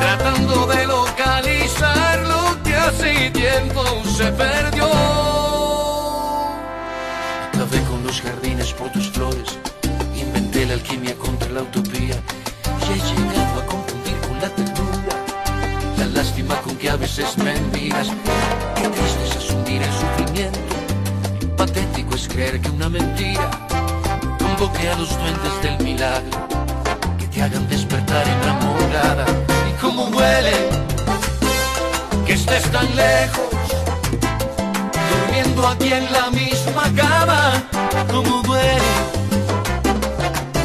tratando de lo hace tiempo se perdió. Acabé con los jardines por tus flores, inventé la alquimia contra la utopía y he llegado a confundir con la ternura la lástima con que a veces me miras. Qué triste es asumir el sufrimiento, patético es creer que una mentira convoque a los duendes del milagro que te hagan despertar enamorada. Y cómo duele que estés tan lejos, durmiendo aquí en la misma cama. Cómo duele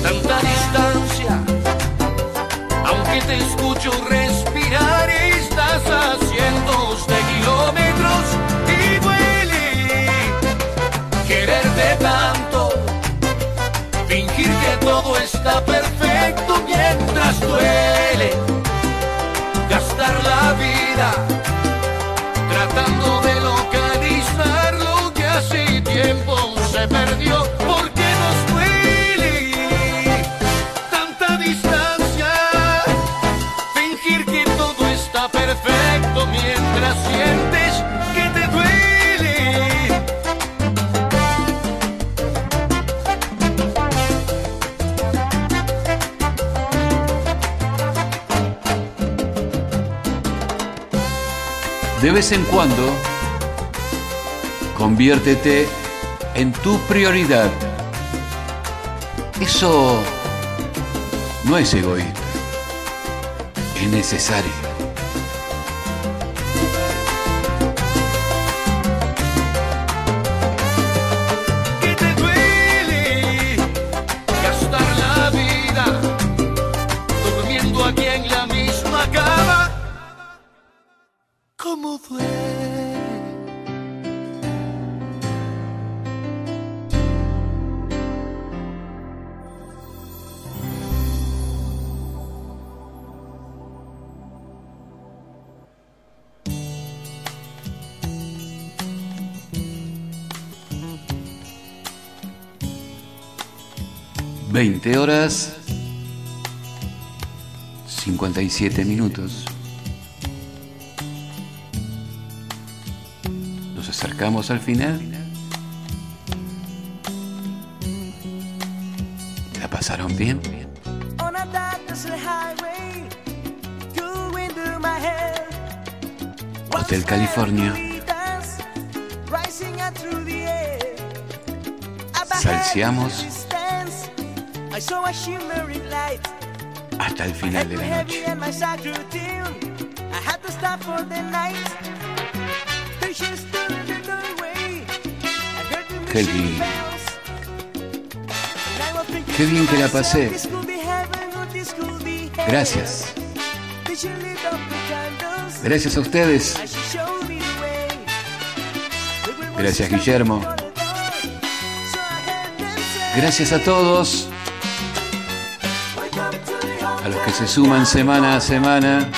tanta distancia, aunque te escucho respirar y estás a cientos de kilómetros y duele quererte tanto, fingir que todo está perfecto De vez en cuando, conviértete en tu prioridad. Eso no es egoísta, es necesario. 20 horas 57 minutos. Nos acercamos al final. ¿La pasaron bien? Hotel California. Salseamos hasta el final de la noche. Qué bien. Qué bien que la pasé. Gracias. Gracias a ustedes. Gracias Guillermo. Gracias a todos. Se suman semana a semana.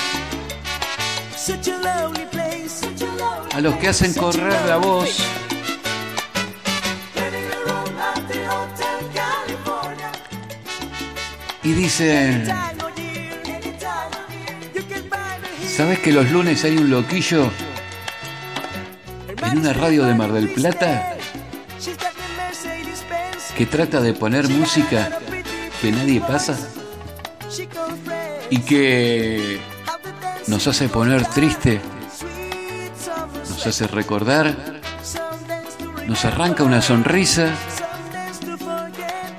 A los que hacen correr la voz. Y dicen. ¿sabes que los lunes hay un loquillo en una radio de Mar del Plata que trata de poner música que nadie pasa. Y que nos hace poner triste, nos hace recordar, nos arranca una sonrisa,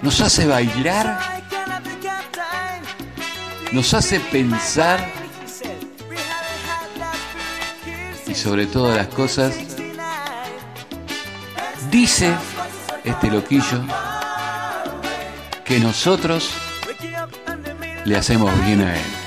nos hace bailar, nos hace pensar y sobre todas las cosas dice este loquillo que nosotros le hacemos bien a él.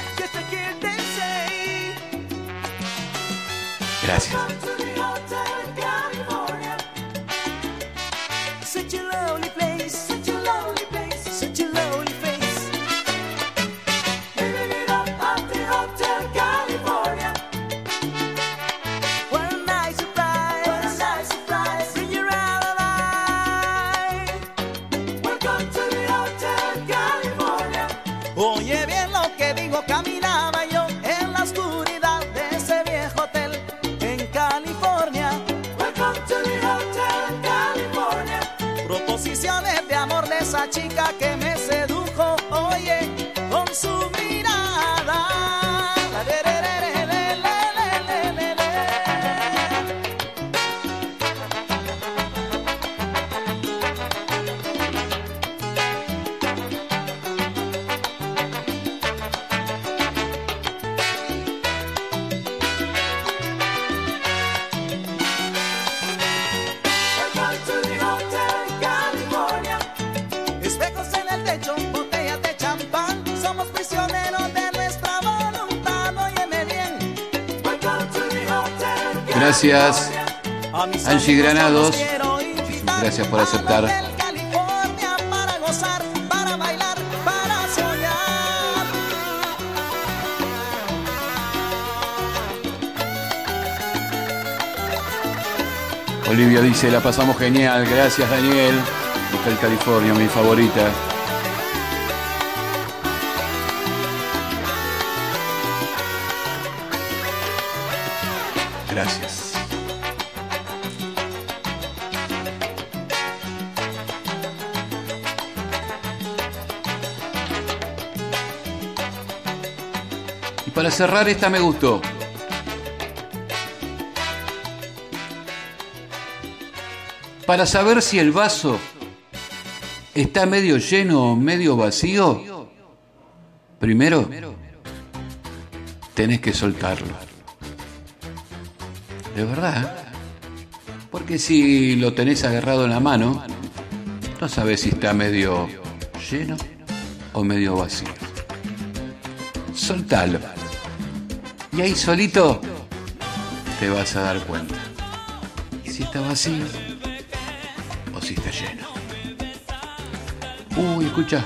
gracias. Angie Granados, gracias por aceptar. Olivia dice, la pasamos genial. Gracias, Daniel. Hotel California, mi favorita. cerrar esta me gustó. Para saber si el vaso está medio lleno o medio vacío, primero tenés que soltarlo. De verdad. ¿eh? Porque si lo tenés agarrado en la mano, no sabes si está medio lleno o medio vacío. Soltalo. Y ahí solito te vas a dar cuenta si está vacío o si está lleno. Uy, escucha,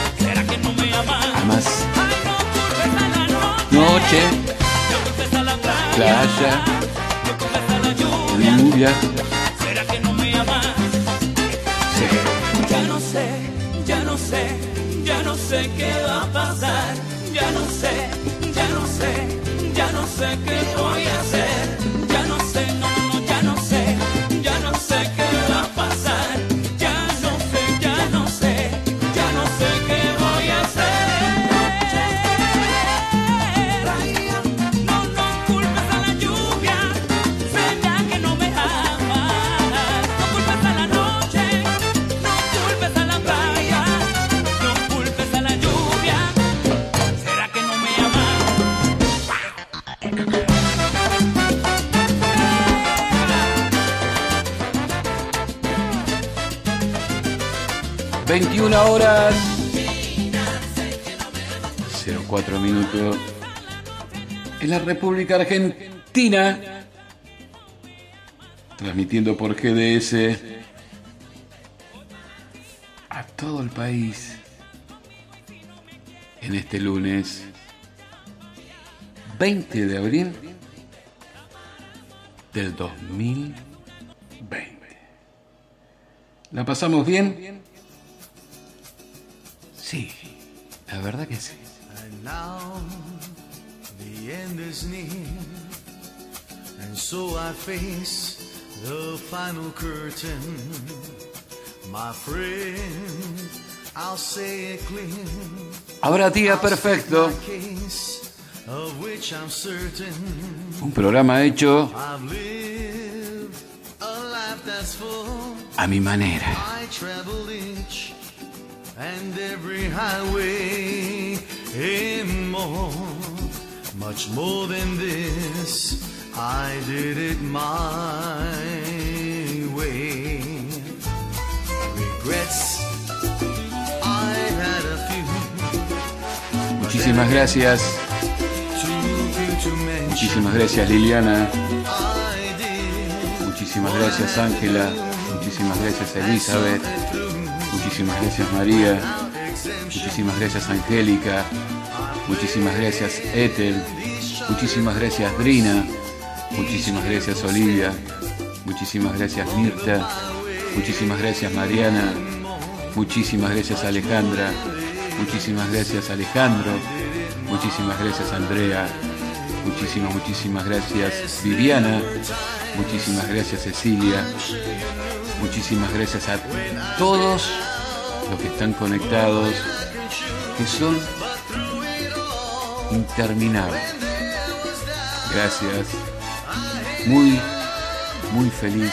noche, playa, lluvia. República Argentina, transmitiendo por GDS a todo el país en este lunes 20 de abril del 2020. ¿La pasamos bien? Sí, la verdad que sí the end is near. And so I face the final curtain. My friend, I'll say it clear. Habrá día perfecto. Un programa hecho a mi manera. Much more than this, I did it my way. Regrets, I had a few. Muchísimas gracias. Muchísimas gracias Liliana. Muchísimas gracias Ángela. Muchísimas gracias Elizabeth. Muchísimas gracias María. Muchísimas gracias Angélica. Muchísimas gracias Ethel. Muchísimas gracias Drina. Muchísimas gracias Olivia. Muchísimas gracias Mirta. Muchísimas gracias Mariana. Muchísimas gracias Alejandra. Muchísimas gracias Alejandro. Muchísimas gracias Andrea. Muchísimas, muchísimas gracias Viviana. Muchísimas gracias Cecilia. Muchísimas gracias a todos los que están conectados, que son interminables. Gracias. Muy, muy feliz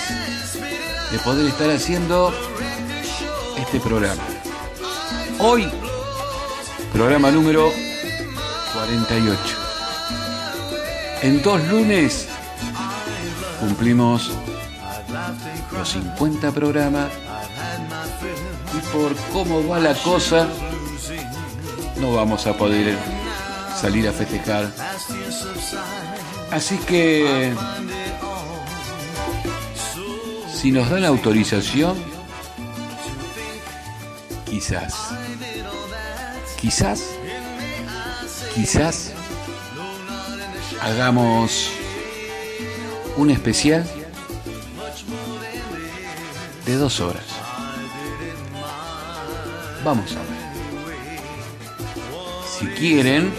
de poder estar haciendo este programa. Hoy, programa número 48. En dos lunes cumplimos los 50 programas y por cómo va la cosa no vamos a poder salir a festejar. Así que si nos dan autorización, quizás, quizás, quizás hagamos un especial de dos horas. Vamos a ver. Si quieren,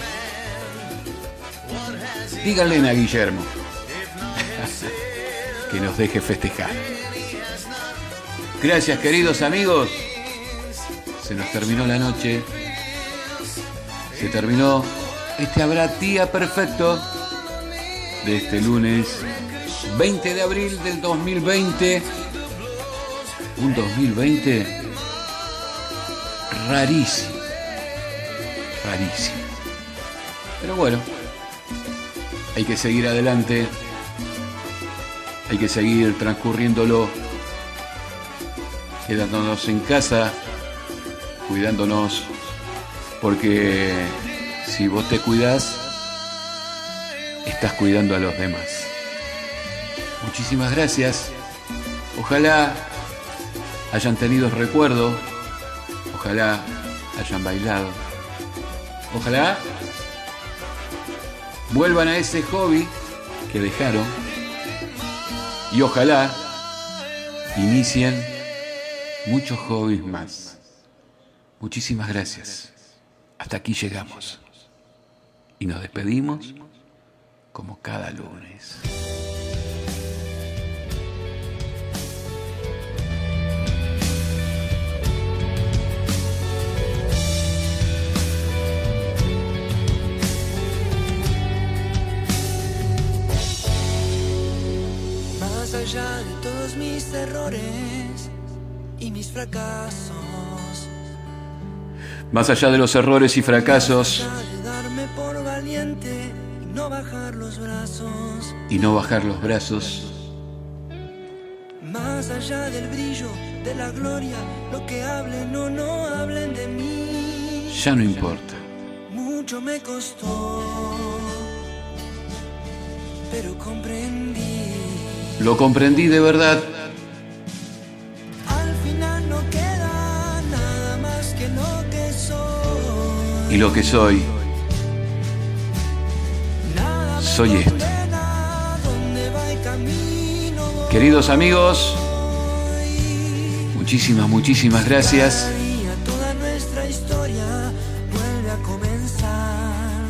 díganle a Guillermo que nos deje festejar. Gracias queridos amigos. Se nos terminó la noche. Se terminó este habrá día perfecto de este lunes 20 de abril del 2020. Un 2020 rarísimo. Rarísimo. Pero bueno, hay que seguir adelante. Hay que seguir transcurriéndolo. Quedándonos en casa. Cuidándonos. Porque si vos te cuidás, estás cuidando a los demás. Muchísimas gracias. Ojalá hayan tenido recuerdo. Ojalá hayan bailado. Ojalá vuelvan a ese hobby que dejaron. Y ojalá inicien muchos hobbies más. Muchísimas gracias. Hasta aquí llegamos. Y nos despedimos como cada lunes. Más allá de todos mis errores y mis fracasos, Más allá de los errores y fracasos de darme por valiente y no bajar los brazos, y no bajar los brazos, más allá del brillo de la gloria, lo que hablen o no hablen de mí, ya no importa. mucho me costó, pero comprendí. Lo comprendí de verdad. Al final no queda nada más que lo que soy. Y lo que soy, soy esto. Va. Queridos amigos, muchísimas, muchísimas gracias. Y a toda nuestra historia vuelve a comenzar.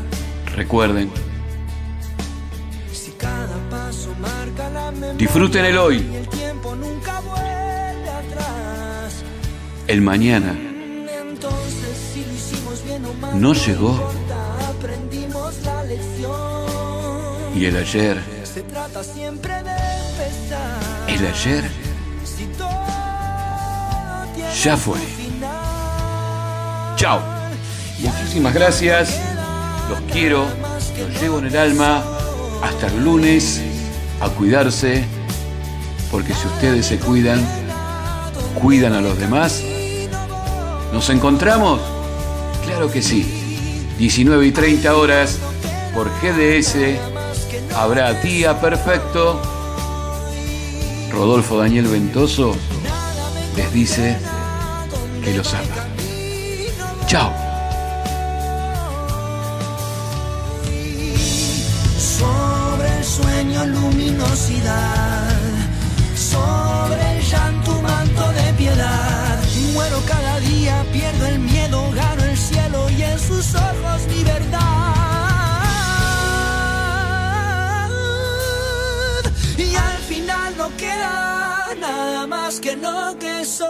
Recuerden, disfruten el hoy. el mañana no llegó y el ayer, el ayer ya fue. Chao. Muchísimas gracias. Los quiero. Los llevo en el alma hasta el lunes a cuidarse, porque si ustedes se cuidan, cuidan a los demás. ¿Nos encontramos? Claro que sí. 19 y 30 horas por GDS habrá día perfecto. Rodolfo Daniel Ventoso les dice que los ama. Chao. Que lo que soy.